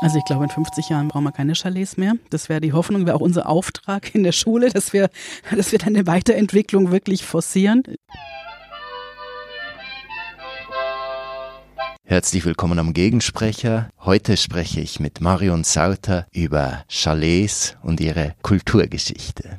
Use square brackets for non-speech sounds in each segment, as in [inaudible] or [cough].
Also ich glaube, in 50 Jahren brauchen wir keine Chalets mehr. Das wäre die Hoffnung, wäre auch unser Auftrag in der Schule, dass wir, [laughs] dass wir dann eine Weiterentwicklung wirklich forcieren. Herzlich willkommen am Gegensprecher. Heute spreche ich mit Marion Sauter über Chalets und ihre Kulturgeschichte.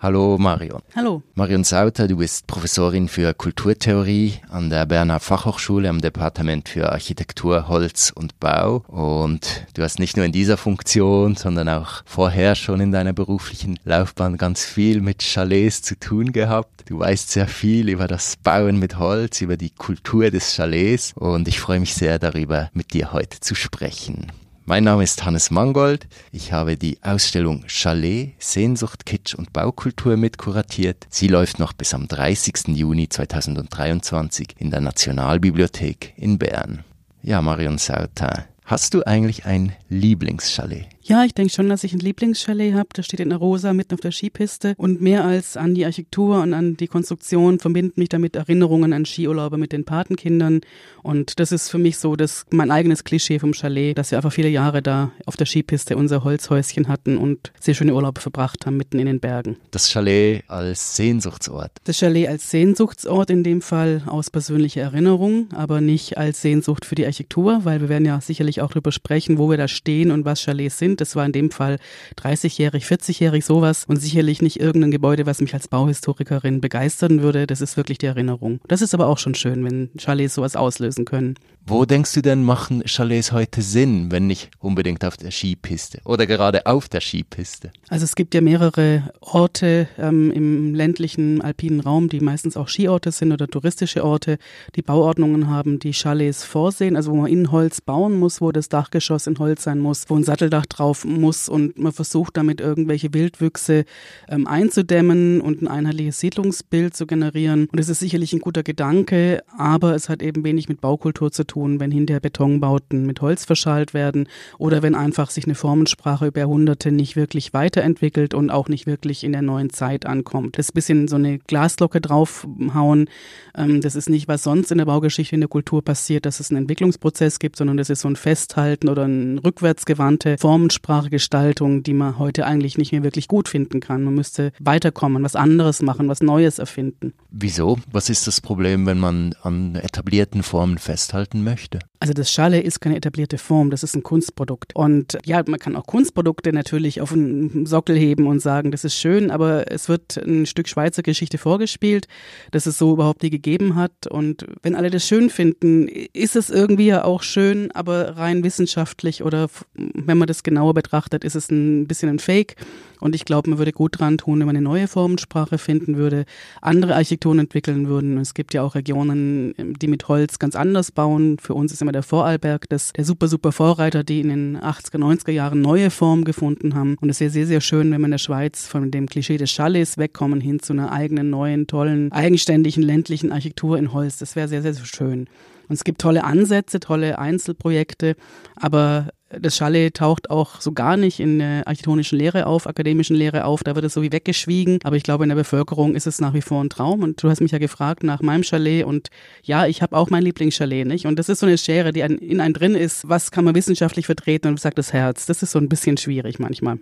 Hallo Marion. Hallo. Marion Sauter, du bist Professorin für Kulturtheorie an der Berner Fachhochschule am Departement für Architektur, Holz und Bau. Und du hast nicht nur in dieser Funktion, sondern auch vorher schon in deiner beruflichen Laufbahn ganz viel mit Chalets zu tun gehabt. Du weißt sehr viel über das Bauen mit Holz, über die Kultur des Chalets und ich freue mich sehr darüber, mit dir heute zu sprechen. Mein Name ist Hannes Mangold. Ich habe die Ausstellung Chalet, Sehnsucht, Kitsch und Baukultur mitkuratiert. Sie läuft noch bis am 30. Juni 2023 in der Nationalbibliothek in Bern. Ja, Marion Sauter, hast du eigentlich ein Lieblingschalet? Ja, ich denke schon, dass ich ein Lieblingschalet habe. Das steht in der Rosa mitten auf der Skipiste. Und mehr als an die Architektur und an die Konstruktion verbinden mich damit Erinnerungen an Skiurlaube mit den Patenkindern. Und das ist für mich so das mein eigenes Klischee vom Chalet, dass wir einfach viele Jahre da auf der Skipiste unser Holzhäuschen hatten und sehr schöne Urlaube verbracht haben mitten in den Bergen. Das Chalet als Sehnsuchtsort. Das Chalet als Sehnsuchtsort in dem Fall aus persönlicher Erinnerung, aber nicht als Sehnsucht für die Architektur, weil wir werden ja sicherlich auch darüber sprechen, wo wir da stehen und was Chalets sind. Das war in dem Fall 30-jährig, 40-jährig sowas und sicherlich nicht irgendein Gebäude, was mich als Bauhistorikerin begeistern würde. Das ist wirklich die Erinnerung. Das ist aber auch schon schön, wenn Chalets sowas auslösen können. Wo denkst du denn, machen Chalets heute Sinn, wenn nicht unbedingt auf der Skipiste oder gerade auf der Skipiste? Also es gibt ja mehrere Orte ähm, im ländlichen alpinen Raum, die meistens auch Skiorte sind oder touristische Orte, die Bauordnungen haben, die Chalets vorsehen, also wo man in Holz bauen muss, wo das Dachgeschoss in Holz sein muss, wo ein Satteldach drauf muss und man versucht damit irgendwelche Wildwüchse ähm, einzudämmen und ein einheitliches Siedlungsbild zu generieren. Und es ist sicherlich ein guter Gedanke, aber es hat eben wenig mit Baukultur zu tun wenn hinterher Betonbauten mit Holz verschalt werden oder wenn einfach sich eine Formensprache über Jahrhunderte nicht wirklich weiterentwickelt und auch nicht wirklich in der neuen Zeit ankommt. Das ist ein bisschen so eine Glasglocke draufhauen. Ähm, das ist nicht, was sonst in der Baugeschichte, in der Kultur passiert, dass es einen Entwicklungsprozess gibt, sondern das ist so ein Festhalten oder eine rückwärtsgewandte Formensprachegestaltung, die man heute eigentlich nicht mehr wirklich gut finden kann. Man müsste weiterkommen, was anderes machen, was Neues erfinden. Wieso? Was ist das Problem, wenn man an etablierten Formen festhalten möchte? Also das Schale ist keine etablierte Form, das ist ein Kunstprodukt. Und ja, man kann auch Kunstprodukte natürlich auf einen Sockel heben und sagen, das ist schön, aber es wird ein Stück Schweizer Geschichte vorgespielt, dass es so überhaupt nie gegeben hat. Und wenn alle das schön finden, ist es irgendwie ja auch schön, aber rein wissenschaftlich oder wenn man das genauer betrachtet, ist es ein bisschen ein Fake. Und ich glaube, man würde gut dran tun, wenn man eine neue Formensprache finden würde, andere Architekturen entwickeln würden. Es gibt ja auch Regionen, die mit Holz ganz anders bauen. Für uns ist immer der Vorarlberg das, der super, super Vorreiter, die in den 80er, 90er Jahren neue Formen gefunden haben. Und es wäre sehr, sehr schön, wenn wir in der Schweiz von dem Klischee des Chalets wegkommen hin zu einer eigenen, neuen, tollen, eigenständigen ländlichen Architektur in Holz. Das wäre sehr, sehr schön. Und es gibt tolle Ansätze, tolle Einzelprojekte, aber das Chalet taucht auch so gar nicht in der architektonischen Lehre auf, akademischen Lehre auf, da wird es so wie weggeschwiegen. Aber ich glaube, in der Bevölkerung ist es nach wie vor ein Traum. Und du hast mich ja gefragt nach meinem Chalet und ja, ich habe auch mein Lieblingschalet, nicht? Und das ist so eine Schere, die in einem drin ist. Was kann man wissenschaftlich vertreten und sagt das Herz? Das ist so ein bisschen schwierig manchmal.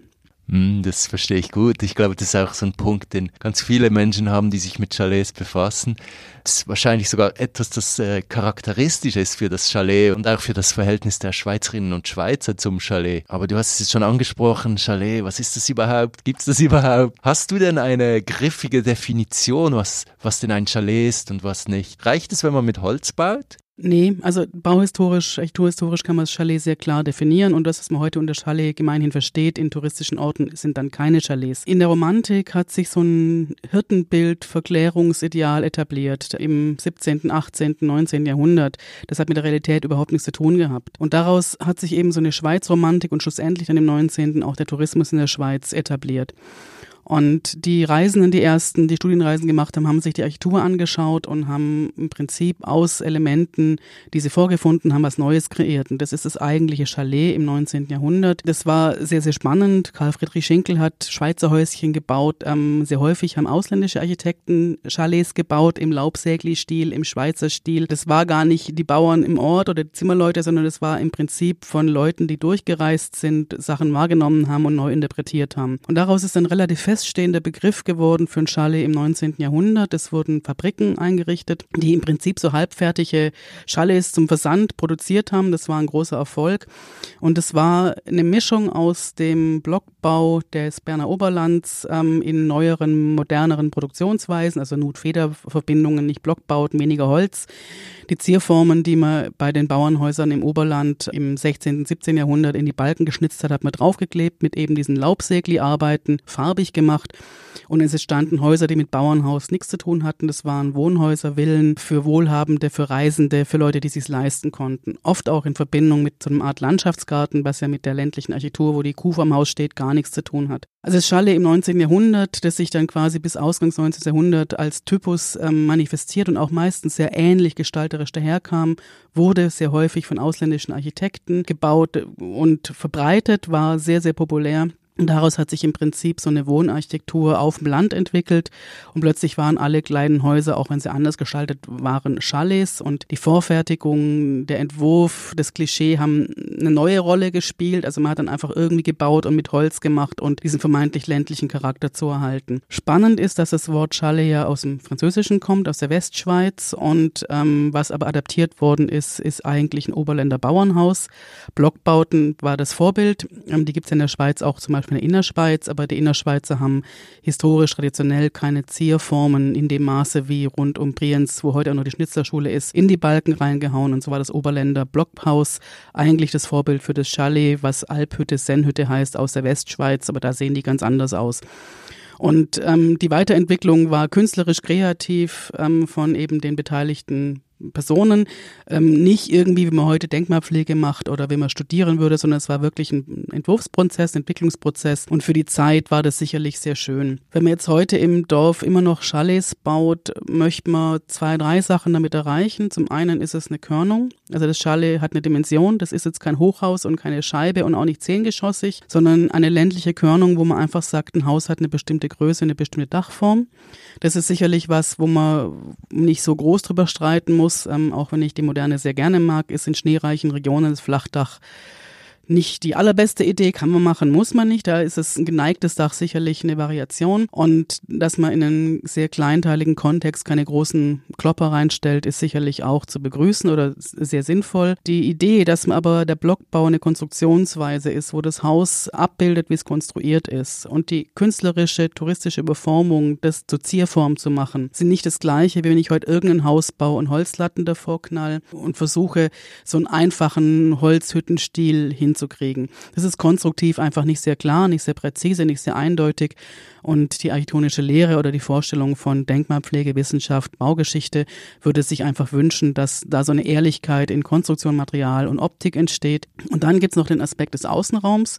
Hm, das verstehe ich gut. Ich glaube, das ist auch so ein Punkt, den ganz viele Menschen haben, die sich mit Chalets befassen. Das ist wahrscheinlich sogar etwas, das äh, charakteristisch ist für das Chalet und auch für das Verhältnis der Schweizerinnen und Schweizer zum Chalet. Aber du hast es jetzt schon angesprochen, Chalet, was ist das überhaupt? Gibt es das überhaupt? Hast du denn eine griffige Definition, was, was denn ein Chalet ist und was nicht? Reicht es, wenn man mit Holz baut? Nee, also bauhistorisch, architekturhistorisch kann man das Chalet sehr klar definieren und das, was man heute unter Chalet gemeinhin versteht, in touristischen Orten sind dann keine Chalets. In der Romantik hat sich so ein Hirtenbild, Verklärungsideal etabliert im 17., 18., 19. Jahrhundert. Das hat mit der Realität überhaupt nichts zu tun gehabt. Und daraus hat sich eben so eine Schweizromantik und schlussendlich dann im 19. auch der Tourismus in der Schweiz etabliert. Und die Reisenden, die ersten, die Studienreisen gemacht haben, haben sich die Architektur angeschaut und haben im Prinzip aus Elementen, die sie vorgefunden haben, was Neues kreiert. Und das ist das eigentliche Chalet im 19. Jahrhundert. Das war sehr, sehr spannend. Karl Friedrich Schinkel hat Schweizer Häuschen gebaut. Ähm, sehr häufig haben ausländische Architekten Chalets gebaut im Laubsägli-Stil, im Schweizer Stil. Das war gar nicht die Bauern im Ort oder die Zimmerleute, sondern das war im Prinzip von Leuten, die durchgereist sind, Sachen wahrgenommen haben und neu interpretiert haben. Und daraus ist dann relativ fest feststehender Begriff geworden für ein Chalet im 19. Jahrhundert. Es wurden Fabriken eingerichtet, die im Prinzip so halbfertige Chalets zum Versand produziert haben. Das war ein großer Erfolg. Und es war eine Mischung aus dem Blockbau des Berner Oberlands ähm, in neueren, moderneren Produktionsweisen, also Nut-Feder-Verbindungen, nicht Blockbauten, weniger Holz. Die Zierformen, die man bei den Bauernhäusern im Oberland im 16., 17. Jahrhundert in die Balken geschnitzt hat, hat man draufgeklebt mit eben diesen Laubsägli-Arbeiten, farbig gemacht. Und es entstanden Häuser, die mit Bauernhaus nichts zu tun hatten. Das waren Wohnhäuser, Villen für Wohlhabende, für Reisende, für Leute, die sich leisten konnten. Oft auch in Verbindung mit so einer Art Landschaftsgarten, was ja mit der ländlichen Architektur, wo die Kuh vom Haus steht, gar nichts zu tun hat. Also das Schalle im 19. Jahrhundert, das sich dann quasi bis Ausgangs 19. Jahrhundert als Typus ähm, manifestiert und auch meistens sehr ähnlich gestalterisch daherkam, wurde sehr häufig von ausländischen Architekten gebaut und verbreitet, war sehr, sehr populär. Und daraus hat sich im Prinzip so eine Wohnarchitektur auf dem Land entwickelt und plötzlich waren alle kleinen Häuser, auch wenn sie anders gestaltet waren, Chalets und die Vorfertigung, der Entwurf, das Klischee haben eine neue Rolle gespielt. Also man hat dann einfach irgendwie gebaut und mit Holz gemacht und diesen vermeintlich ländlichen Charakter zu erhalten. Spannend ist, dass das Wort Chalet ja aus dem Französischen kommt, aus der Westschweiz und ähm, was aber adaptiert worden ist, ist eigentlich ein Oberländer Bauernhaus. Blockbauten war das Vorbild. Ähm, die gibt es in der Schweiz auch zum Beispiel Beispiel in der Innerschweiz, aber die Innerschweizer haben historisch traditionell keine Zierformen in dem Maße wie rund um Brienz, wo heute auch noch die Schnitzlerschule ist, in die Balken reingehauen und so war das Oberländer Blockhaus eigentlich das Vorbild für das Chalet, was Alphütte, Sennhütte heißt aus der Westschweiz, aber da sehen die ganz anders aus. Und ähm, die Weiterentwicklung war künstlerisch kreativ ähm, von eben den beteiligten Personen, ähm, nicht irgendwie, wie man heute Denkmalpflege macht oder wie man studieren würde, sondern es war wirklich ein Entwurfsprozess, Entwicklungsprozess und für die Zeit war das sicherlich sehr schön. Wenn man jetzt heute im Dorf immer noch Chalets baut, möchte man zwei, drei Sachen damit erreichen. Zum einen ist es eine Körnung, also das Chalet hat eine Dimension, das ist jetzt kein Hochhaus und keine Scheibe und auch nicht zehngeschossig, sondern eine ländliche Körnung, wo man einfach sagt, ein Haus hat eine bestimmte Größe, eine bestimmte Dachform. Das ist sicherlich was, wo man nicht so groß drüber streiten muss muss, ähm, auch wenn ich die Moderne sehr gerne mag, ist in schneereichen Regionen das Flachdach nicht die allerbeste Idee, kann man machen, muss man nicht. Da ist es ein geneigtes Dach sicherlich eine Variation. Und dass man in einen sehr kleinteiligen Kontext keine großen Klopper reinstellt, ist sicherlich auch zu begrüßen oder sehr sinnvoll. Die Idee, dass man aber der Blockbau eine Konstruktionsweise ist, wo das Haus abbildet, wie es konstruiert ist und die künstlerische, touristische Überformung, das zur Zierform zu machen, sind nicht das gleiche, wie wenn ich heute irgendein Haus baue und Holzlatten davor knall und versuche, so einen einfachen Holzhüttenstil hin hinzukriegen. Das ist konstruktiv einfach nicht sehr klar, nicht sehr präzise, nicht sehr eindeutig. Und die architektonische Lehre oder die Vorstellung von Denkmalpflege, Wissenschaft, Baugeschichte würde sich einfach wünschen, dass da so eine Ehrlichkeit in Konstruktion, Material und Optik entsteht. Und dann gibt es noch den Aspekt des Außenraums.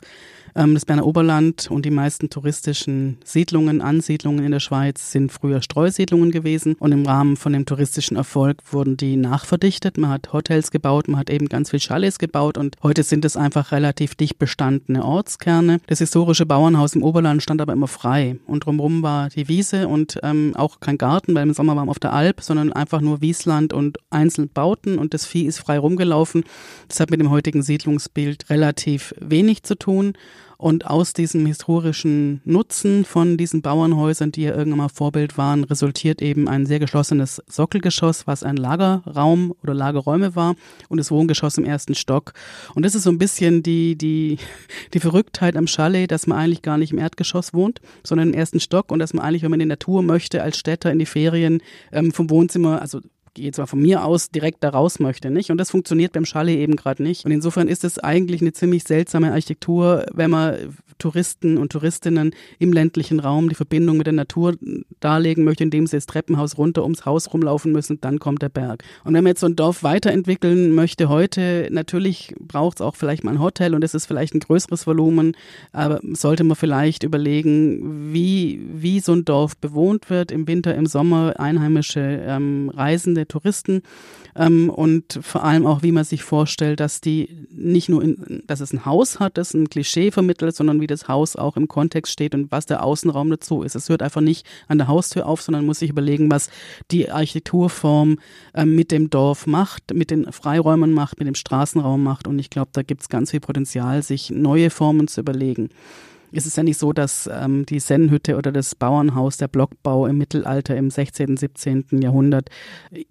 Ähm, das Berner Oberland und die meisten touristischen Siedlungen, Ansiedlungen in der Schweiz sind früher Streusiedlungen gewesen und im Rahmen von dem touristischen Erfolg wurden die nachverdichtet. Man hat Hotels gebaut, man hat eben ganz viel Chalets gebaut und heute sind es einfach relativ dicht bestandene Ortskerne. Das historische Bauernhaus im Oberland stand aber immer frei und drumherum war die Wiese und ähm, auch kein Garten, weil im Sommer waren wir auf der Alp, sondern einfach nur Wiesland und einzeln Bauten und das Vieh ist frei rumgelaufen. Das hat mit dem heutigen Siedlungsbild relativ wenig zu tun. Und aus diesem historischen Nutzen von diesen Bauernhäusern, die ja irgendwann mal Vorbild waren, resultiert eben ein sehr geschlossenes Sockelgeschoss, was ein Lagerraum oder Lagerräume war und das Wohngeschoss im ersten Stock. Und das ist so ein bisschen die, die, die Verrücktheit am Chalet, dass man eigentlich gar nicht im Erdgeschoss wohnt, sondern im ersten Stock und dass man eigentlich, wenn man in die Natur möchte, als Städter in die Ferien ähm, vom Wohnzimmer, also gehe mal von mir aus direkt da raus möchte, nicht? Und das funktioniert beim Chalet eben gerade nicht. Und insofern ist es eigentlich eine ziemlich seltsame Architektur, wenn man Touristen und Touristinnen im ländlichen Raum die Verbindung mit der Natur darlegen möchte, indem sie das Treppenhaus runter ums Haus rumlaufen müssen, dann kommt der Berg. Und wenn man jetzt so ein Dorf weiterentwickeln möchte heute, natürlich braucht es auch vielleicht mal ein Hotel und es ist vielleicht ein größeres Volumen, aber sollte man vielleicht überlegen, wie, wie so ein Dorf bewohnt wird, im Winter, im Sommer, einheimische ähm, Reisende, Touristen ähm, und vor allem auch, wie man sich vorstellt, dass die nicht nur, in, dass es ein Haus hat, das ein Klischee vermittelt, sondern wie das Haus auch im Kontext steht und was der Außenraum dazu ist. Es hört einfach nicht an der Haustür auf, sondern muss sich überlegen, was die Architekturform ähm, mit dem Dorf macht, mit den Freiräumen macht, mit dem Straßenraum macht. Und ich glaube, da gibt es ganz viel Potenzial, sich neue Formen zu überlegen ist es ja nicht so, dass ähm, die Sennhütte oder das Bauernhaus, der Blockbau im Mittelalter im 16., 17. Jahrhundert äh,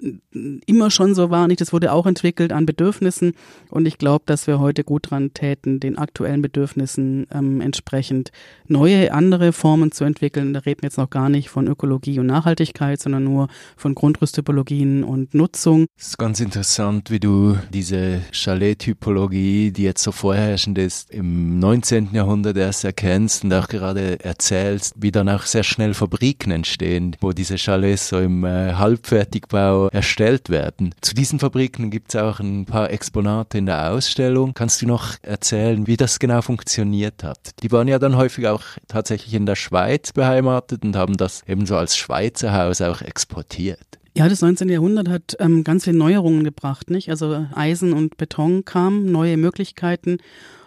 immer schon so war. Nicht, das wurde auch entwickelt an Bedürfnissen und ich glaube, dass wir heute gut dran täten, den aktuellen Bedürfnissen ähm, entsprechend neue, andere Formen zu entwickeln. Da reden wir jetzt noch gar nicht von Ökologie und Nachhaltigkeit, sondern nur von Grundrüsttypologien und Nutzung. Es ist ganz interessant, wie du diese Chalet-Typologie, die jetzt so vorherrschend ist, im 19. Jahrhundert erst erkennst kennst und auch gerade erzählst, wie dann auch sehr schnell Fabriken entstehen, wo diese Chalets so im äh, Halbfertigbau erstellt werden. Zu diesen Fabriken gibt es auch ein paar Exponate in der Ausstellung. Kannst du noch erzählen, wie das genau funktioniert hat? Die waren ja dann häufig auch tatsächlich in der Schweiz beheimatet und haben das ebenso als Schweizer Haus auch exportiert. Ja, das 19. Jahrhundert hat ähm, ganz viele Neuerungen gebracht, nicht? Also Eisen und Beton kamen, neue Möglichkeiten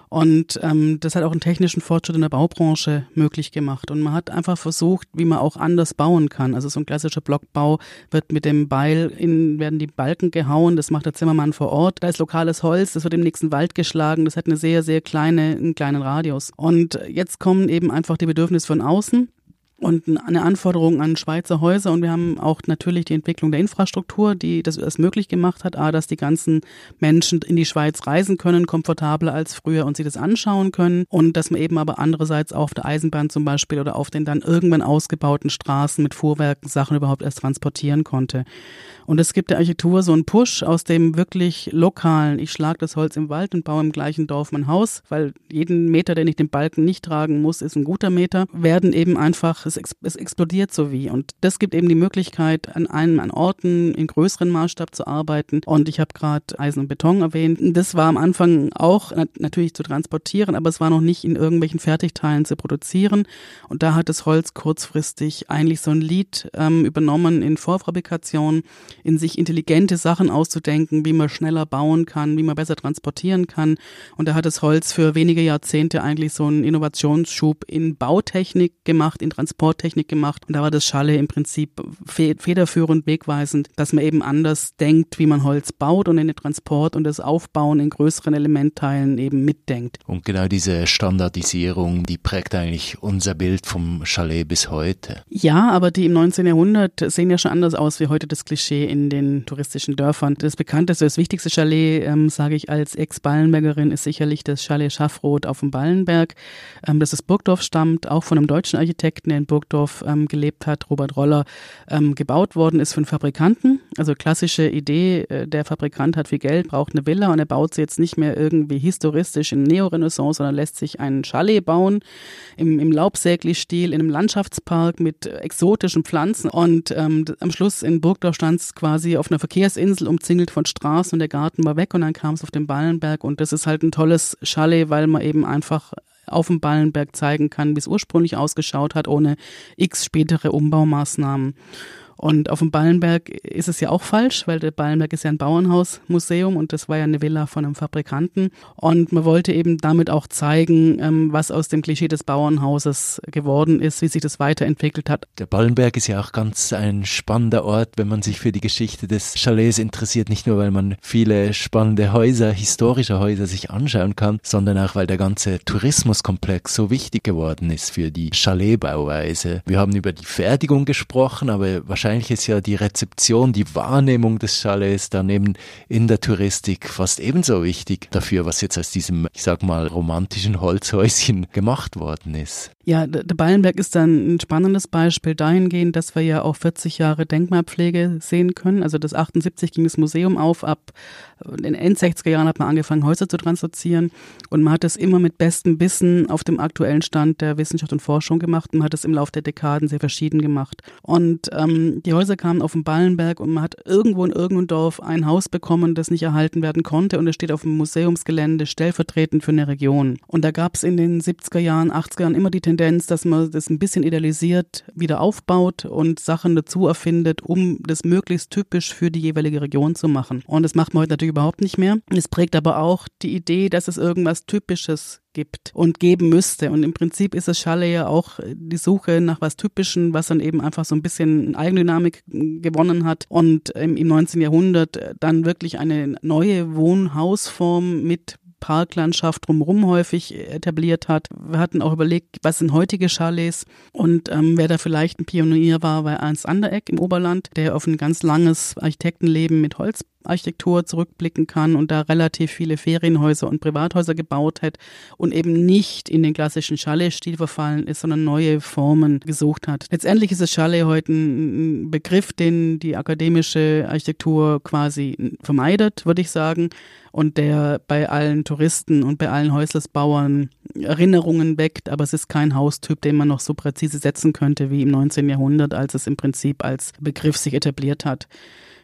und ähm, das hat auch einen technischen Fortschritt in der Baubranche möglich gemacht. Und man hat einfach versucht, wie man auch anders bauen kann. Also so ein klassischer Blockbau wird mit dem Beil in, werden die Balken gehauen, das macht der Zimmermann vor Ort. Da ist lokales Holz, das wird im nächsten Wald geschlagen, das hat eine sehr, sehr kleine, einen kleinen Radius. Und jetzt kommen eben einfach die Bedürfnisse von außen und eine Anforderung an Schweizer Häuser. Und wir haben auch natürlich die Entwicklung der Infrastruktur, die das erst möglich gemacht hat, A, dass die ganzen Menschen in die Schweiz reisen können, komfortabler als früher und sich das anschauen können. Und dass man eben aber andererseits auf der Eisenbahn zum Beispiel oder auf den dann irgendwann ausgebauten Straßen mit Fuhrwerken Sachen überhaupt erst transportieren konnte. Und es gibt der Architektur so einen Push aus dem wirklich lokalen, ich schlage das Holz im Wald und baue im gleichen Dorf mein Haus, weil jeden Meter, den ich den Balken nicht tragen muss, ist ein guter Meter, werden eben einfach, es, es explodiert so wie. Und das gibt eben die Möglichkeit, an einem, an Orten in größeren Maßstab zu arbeiten. Und ich habe gerade Eisen und Beton erwähnt. Das war am Anfang auch natürlich zu transportieren, aber es war noch nicht in irgendwelchen Fertigteilen zu produzieren. Und da hat das Holz kurzfristig eigentlich so ein Lied ähm, übernommen in Vorfabrikation, in sich intelligente Sachen auszudenken, wie man schneller bauen kann, wie man besser transportieren kann. Und da hat das Holz für wenige Jahrzehnte eigentlich so einen Innovationsschub in Bautechnik gemacht, in Transporttechnik gemacht. Und da war das Schalle im Prinzip federführend, wegweisend, dass man eben anders denkt, wie man Holz baut und in den Transport und das Aufbauen in größeren Elementteilen eben mitdenkt. Und genau diese Standardisierung, die prägt eigentlich unser Bild vom Chalet bis heute. Ja, aber die im 19. Jahrhundert sehen ja schon anders aus wie heute das Klischee in den touristischen Dörfern. Das bekannteste, das wichtigste Chalet, ähm, sage ich als Ex-Ballenbergerin, ist sicherlich das Chalet Schaffroth auf dem Ballenberg, ähm, das aus Burgdorf stammt, auch von einem deutschen Architekten, der in Burgdorf ähm, gelebt hat, Robert Roller, ähm, gebaut worden ist von Fabrikanten. Also klassische Idee, äh, der Fabrikant hat viel Geld, braucht eine Villa und er baut sie jetzt nicht mehr irgendwie historistisch in Neorenaissance, sondern lässt sich ein Chalet bauen im, im Laubsägli-Stil, in einem Landschaftspark mit exotischen Pflanzen und ähm, am Schluss in Burgdorf stand es quasi auf einer Verkehrsinsel umzingelt von Straßen und der Garten war weg und dann kam es auf den Ballenberg und das ist halt ein tolles Chalet, weil man eben einfach auf dem Ballenberg zeigen kann, wie es ursprünglich ausgeschaut hat, ohne x spätere Umbaumaßnahmen. Und auf dem Ballenberg ist es ja auch falsch, weil der Ballenberg ist ja ein Bauernhausmuseum und das war ja eine Villa von einem Fabrikanten. Und man wollte eben damit auch zeigen, ähm, was aus dem Klischee des Bauernhauses geworden ist, wie sich das weiterentwickelt hat. Der Ballenberg ist ja auch ganz ein spannender Ort, wenn man sich für die Geschichte des Chalets interessiert. Nicht nur, weil man viele spannende Häuser, historische Häuser sich anschauen kann, sondern auch, weil der ganze Tourismuskomplex so wichtig geworden ist für die Chaletbauweise. Wir haben über die Fertigung gesprochen, aber wahrscheinlich wahrscheinlich ist ja die Rezeption, die Wahrnehmung des Chalets daneben in der Touristik fast ebenso wichtig dafür, was jetzt aus diesem, ich sag mal, romantischen Holzhäuschen gemacht worden ist. Ja, der Ballenberg ist dann ein spannendes Beispiel dahingehend, dass wir ja auch 40 Jahre Denkmalpflege sehen können. Also das 78 ging das Museum auf, ab in den End 60er Jahren hat man angefangen, Häuser zu translozieren und man hat es immer mit bestem Wissen auf dem aktuellen Stand der Wissenschaft und Forschung gemacht man hat es im Laufe der Dekaden sehr verschieden gemacht. Und ähm, die Häuser kamen auf den Ballenberg und man hat irgendwo in irgendeinem Dorf ein Haus bekommen, das nicht erhalten werden konnte und es steht auf dem Museumsgelände stellvertretend für eine Region. Und da gab es in den 70er Jahren, 80er Jahren immer die Tendenz, Tendenz, dass man das ein bisschen idealisiert wieder aufbaut und Sachen dazu erfindet, um das möglichst typisch für die jeweilige Region zu machen. Und das macht man heute natürlich überhaupt nicht mehr. Es prägt aber auch die Idee, dass es irgendwas Typisches gibt und geben müsste. Und im Prinzip ist es Schalle ja auch die Suche nach was Typischen, was dann eben einfach so ein bisschen Eigendynamik gewonnen hat und im 19. Jahrhundert dann wirklich eine neue Wohnhausform mit Parklandschaft drumherum häufig etabliert hat. Wir hatten auch überlegt, was sind heutige Chalets und ähm, wer da vielleicht ein Pionier war, war Ernst Anderegg im Oberland, der auf ein ganz langes Architektenleben mit Holz Architektur zurückblicken kann und da relativ viele Ferienhäuser und Privathäuser gebaut hat und eben nicht in den klassischen Chalet-Stil verfallen ist, sondern neue Formen gesucht hat. Letztendlich ist das Chalet heute ein Begriff, den die akademische Architektur quasi vermeidet, würde ich sagen, und der bei allen Touristen und bei allen Häuslersbauern Erinnerungen weckt, aber es ist kein Haustyp, den man noch so präzise setzen könnte wie im 19. Jahrhundert, als es im Prinzip als Begriff sich etabliert hat.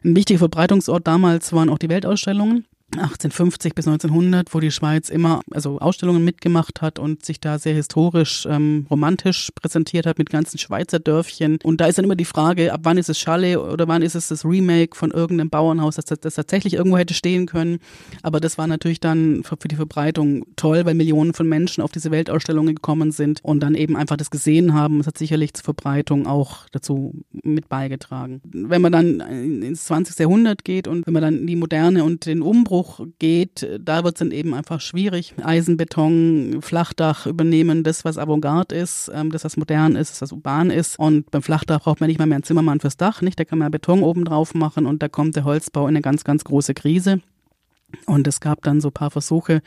Ein wichtiger Verbreitungsort damals waren auch die Weltausstellungen. 1850 bis 1900, wo die Schweiz immer also Ausstellungen mitgemacht hat und sich da sehr historisch, ähm, romantisch präsentiert hat mit ganzen Schweizer Dörfchen. Und da ist dann immer die Frage, ab wann ist es Chalet oder wann ist es das Remake von irgendeinem Bauernhaus, das, das tatsächlich irgendwo hätte stehen können. Aber das war natürlich dann für, für die Verbreitung toll, weil Millionen von Menschen auf diese Weltausstellungen gekommen sind und dann eben einfach das gesehen haben. Es hat sicherlich zur Verbreitung auch dazu mit beigetragen. Wenn man dann ins 20. Jahrhundert geht und wenn man dann die Moderne und den Umbruch Umbruch geht, da wird es dann eben einfach schwierig. Eisenbeton, Flachdach übernehmen, das, was Avantgarde ist, ähm, das, was modern ist, das, was urban ist. Und beim Flachdach braucht man nicht mal mehr einen Zimmermann fürs Dach, nicht? Da kann man Beton oben drauf machen und da kommt der Holzbau in eine ganz, ganz große Krise. Und es gab dann so ein paar Versuche,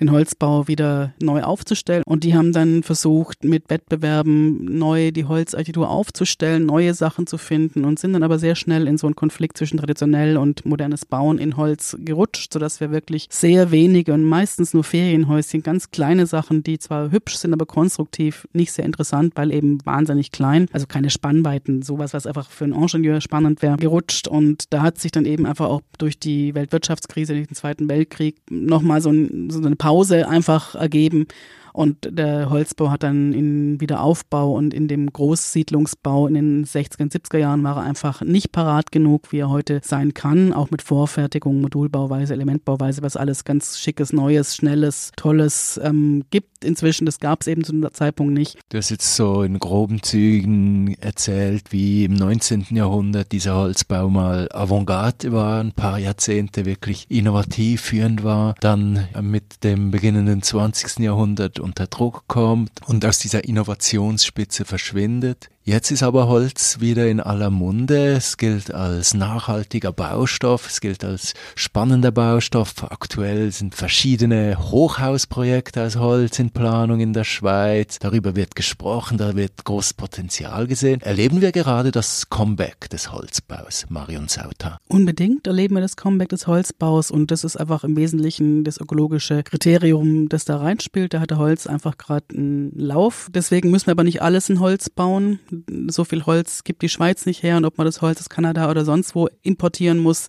den Holzbau wieder neu aufzustellen. Und die haben dann versucht, mit Wettbewerben neu die Holzarchitektur aufzustellen, neue Sachen zu finden und sind dann aber sehr schnell in so einen Konflikt zwischen traditionell und modernes Bauen in Holz gerutscht, sodass wir wirklich sehr wenige und meistens nur Ferienhäuschen, ganz kleine Sachen, die zwar hübsch sind, aber konstruktiv nicht sehr interessant, weil eben wahnsinnig klein, also keine Spannweiten, sowas, was einfach für einen Ingenieur spannend wäre, gerutscht. Und da hat sich dann eben einfach auch durch die Weltwirtschaftskrise Zweiten Weltkrieg nochmal so, ein, so eine Pause einfach ergeben und der Holzbau hat dann in Wiederaufbau und in dem Großsiedlungsbau in den 60er und 70er Jahren war er einfach nicht parat genug, wie er heute sein kann, auch mit Vorfertigung, Modulbauweise, Elementbauweise, was alles ganz schickes, neues, schnelles, tolles ähm, gibt inzwischen. Das gab es eben zu dem Zeitpunkt nicht. Du hast jetzt so in groben Zügen erzählt, wie im 19. Jahrhundert dieser Holzbau mal Avantgarde war, ein paar Jahrzehnte wirklich innovativ, führend war. Dann mit dem beginnenden 20. Jahrhundert unter Druck kommt und aus dieser Innovationsspitze verschwindet. Jetzt ist aber Holz wieder in aller Munde. Es gilt als nachhaltiger Baustoff, es gilt als spannender Baustoff. Aktuell sind verschiedene Hochhausprojekte aus Holz in Planung in der Schweiz. Darüber wird gesprochen, da wird großes Potenzial gesehen. Erleben wir gerade das Comeback des Holzbaus, Marion Sauter? Unbedingt erleben wir das Comeback des Holzbaus und das ist einfach im Wesentlichen das ökologische Kriterium, das da reinspielt. Da hat der Holz einfach gerade einen Lauf. Deswegen müssen wir aber nicht alles in Holz bauen so viel Holz gibt die Schweiz nicht her und ob man das Holz aus Kanada oder sonst wo importieren muss,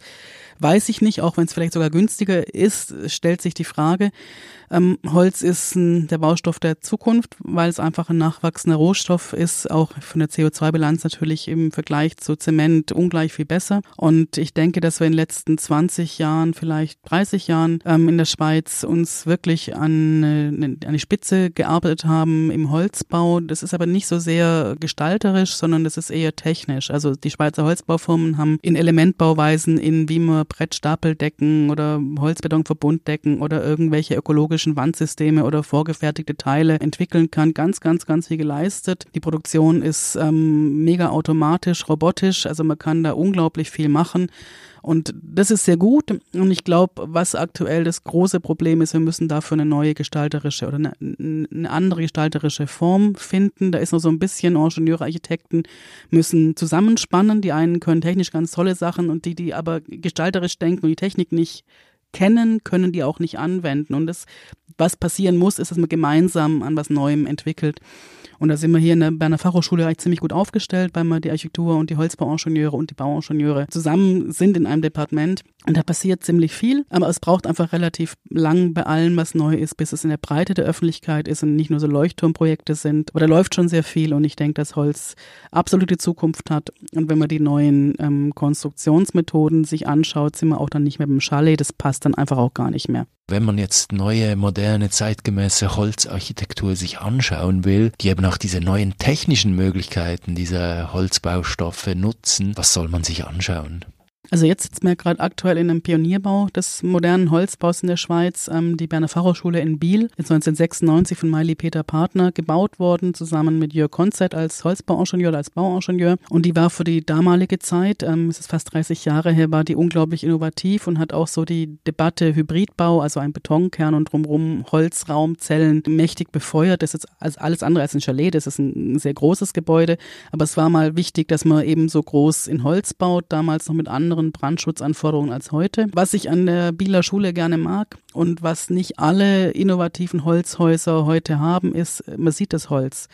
weiß ich nicht, auch wenn es vielleicht sogar günstiger ist, stellt sich die Frage. Ähm, Holz ist ein, der Baustoff der Zukunft, weil es einfach ein nachwachsender Rohstoff ist, auch von der CO2-Bilanz natürlich im Vergleich zu Zement ungleich viel besser. Und ich denke, dass wir in den letzten 20 Jahren, vielleicht 30 Jahren ähm, in der Schweiz uns wirklich an, an die Spitze gearbeitet haben im Holzbau. Das ist aber nicht so sehr gestaltet gestalterisch, sondern das ist eher technisch. Also die Schweizer Holzbaufirmen haben in Elementbauweisen, in wie man Brettstapeldecken oder Holzbetonverbunddecken oder irgendwelche ökologischen Wandsysteme oder vorgefertigte Teile entwickeln kann, ganz, ganz, ganz viel geleistet. Die Produktion ist ähm, mega automatisch, robotisch, also man kann da unglaublich viel machen. Und das ist sehr gut. Und ich glaube, was aktuell das große Problem ist, wir müssen dafür eine neue gestalterische oder eine, eine andere gestalterische Form finden. Da ist noch so ein bisschen Ingenieure, Architekten müssen zusammenspannen. Die einen können technisch ganz tolle Sachen und die, die aber gestalterisch denken und die Technik nicht kennen, können die auch nicht anwenden. Und das, was passieren muss, ist, dass man gemeinsam an was Neuem entwickelt. Und da sind wir hier in der Berner Fachhochschule eigentlich ziemlich gut aufgestellt, weil wir die Architektur und die Holzbauingenieure und die Bauingenieure zusammen sind in einem Departement. Und da passiert ziemlich viel, aber es braucht einfach relativ lang bei allem, was neu ist, bis es in der Breite der Öffentlichkeit ist und nicht nur so Leuchtturmprojekte sind. Aber da läuft schon sehr viel und ich denke, dass Holz absolute Zukunft hat. Und wenn man die neuen ähm, Konstruktionsmethoden sich anschaut, sind wir auch dann nicht mehr beim Chalet. Das passt dann einfach auch gar nicht mehr. Wenn man jetzt neue, moderne, zeitgemäße Holzarchitektur sich anschauen will, die eben auch diese neuen technischen Möglichkeiten dieser Holzbaustoffe nutzen, was soll man sich anschauen? Also jetzt sitzen wir gerade aktuell in einem Pionierbau des modernen Holzbaus in der Schweiz, ähm, die Berner Fachhochschule in Biel, ist 1996 von Miley Peter Partner gebaut worden, zusammen mit Jörg Konzett als Holzbauingenieur, als Bauingenieur. Und die war für die damalige Zeit, ähm, es ist fast 30 Jahre her, war die unglaublich innovativ und hat auch so die Debatte Hybridbau, also ein Betonkern und drumherum Holzraumzellen mächtig befeuert. Das ist als alles andere als ein Chalet, das ist ein sehr großes Gebäude. Aber es war mal wichtig, dass man eben so groß in Holz baut, damals noch mit anderen anderen Brandschutzanforderungen als heute. Was ich an der Bieler Schule gerne mag und was nicht alle innovativen Holzhäuser heute haben, ist, man sieht das Holz.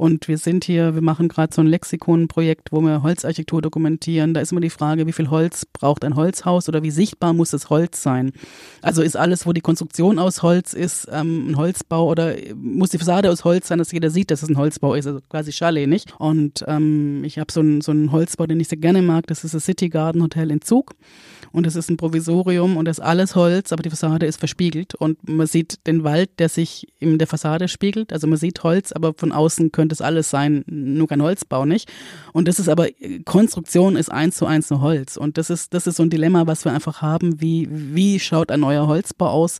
Und wir sind hier, wir machen gerade so ein Lexikonprojekt, wo wir Holzarchitektur dokumentieren. Da ist immer die Frage, wie viel Holz braucht ein Holzhaus oder wie sichtbar muss das Holz sein? Also ist alles, wo die Konstruktion aus Holz ist, ähm, ein Holzbau oder muss die Fassade aus Holz sein, dass jeder sieht, dass es ein Holzbau ist, also quasi Chalet, nicht? Und ähm, ich habe so einen so Holzbau, den ich sehr gerne mag, das ist das City Garden Hotel in Zug und es ist ein Provisorium und es ist alles Holz, aber die Fassade ist verspiegelt und man sieht den Wald, der sich in der Fassade spiegelt. Also man sieht Holz, aber von außen könnte es alles sein, nur kein Holzbau nicht. Und das ist aber, Konstruktion ist eins zu eins nur Holz. Und das ist, das ist so ein Dilemma, was wir einfach haben. Wie, wie schaut ein neuer Holzbau aus?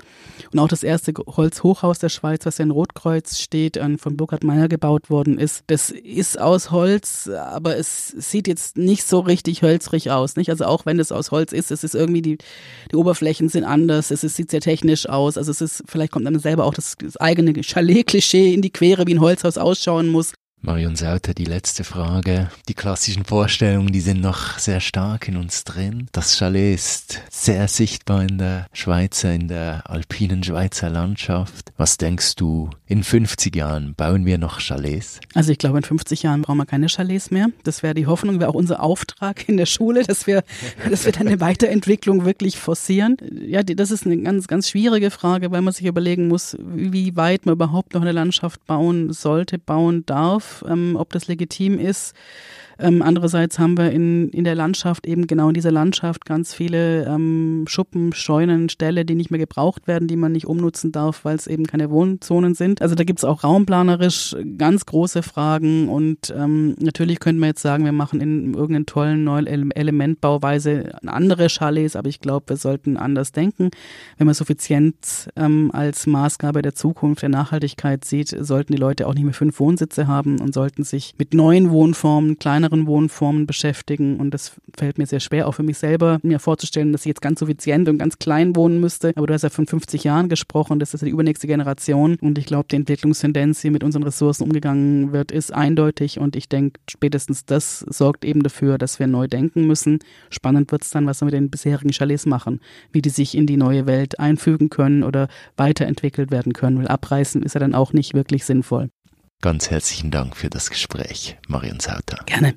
Und auch das erste Holzhochhaus der Schweiz, was ja in Rotkreuz steht, von Burkhard Meyer gebaut worden ist, das ist aus Holz, aber es sieht jetzt nicht so richtig hölzrig aus, nicht? Also auch wenn es aus Holz ist, es ist irgendwie die, die Oberflächen sind anders, es ist, sieht sehr technisch aus. Also es ist, vielleicht kommt einem selber auch das, das eigene Chalet-Klischee in die Quere, wie ein Holzhaus ausschauen muss. Marion Sauter, die letzte Frage. Die klassischen Vorstellungen, die sind noch sehr stark in uns drin. Das Chalet ist sehr sichtbar in der Schweizer, in der alpinen Schweizer Landschaft. Was denkst du, in 50 Jahren bauen wir noch Chalets? Also ich glaube, in 50 Jahren brauchen wir keine Chalets mehr. Das wäre die Hoffnung, wäre auch unser Auftrag in der Schule, dass wir, [laughs] dass wir dann eine Weiterentwicklung wirklich forcieren. Ja, das ist eine ganz, ganz schwierige Frage, weil man sich überlegen muss, wie weit man überhaupt noch eine Landschaft bauen sollte, bauen darf ähm, ob das legitim ist. Ähm, andererseits haben wir in, in der Landschaft eben genau in dieser Landschaft ganz viele ähm, Schuppen, Scheunen, Ställe, die nicht mehr gebraucht werden, die man nicht umnutzen darf, weil es eben keine Wohnzonen sind. Also da gibt es auch raumplanerisch ganz große Fragen und ähm, natürlich könnte man jetzt sagen, wir machen in irgendeinen tollen neuen Elementbauweise andere Chalets, aber ich glaube, wir sollten anders denken. Wenn man Suffizienz ähm, als Maßgabe der Zukunft, der Nachhaltigkeit sieht, sollten die Leute auch nicht mehr fünf Wohnsitze haben und sollten sich mit neuen Wohnformen, kleineren anderen Wohnformen beschäftigen. Und das fällt mir sehr schwer, auch für mich selber, mir vorzustellen, dass ich jetzt ganz suffizient und ganz klein wohnen müsste. Aber du hast ja von 50 Jahren gesprochen, das ist die übernächste Generation. Und ich glaube, die Entwicklungstendenz, die mit unseren Ressourcen umgegangen wird, ist eindeutig. Und ich denke, spätestens das sorgt eben dafür, dass wir neu denken müssen. Spannend wird es dann, was wir mit den bisherigen Chalets machen, wie die sich in die neue Welt einfügen können oder weiterentwickelt werden können. Weil abreißen ist ja dann auch nicht wirklich sinnvoll. Ganz herzlichen Dank für das Gespräch, Marion Sauter. Gerne.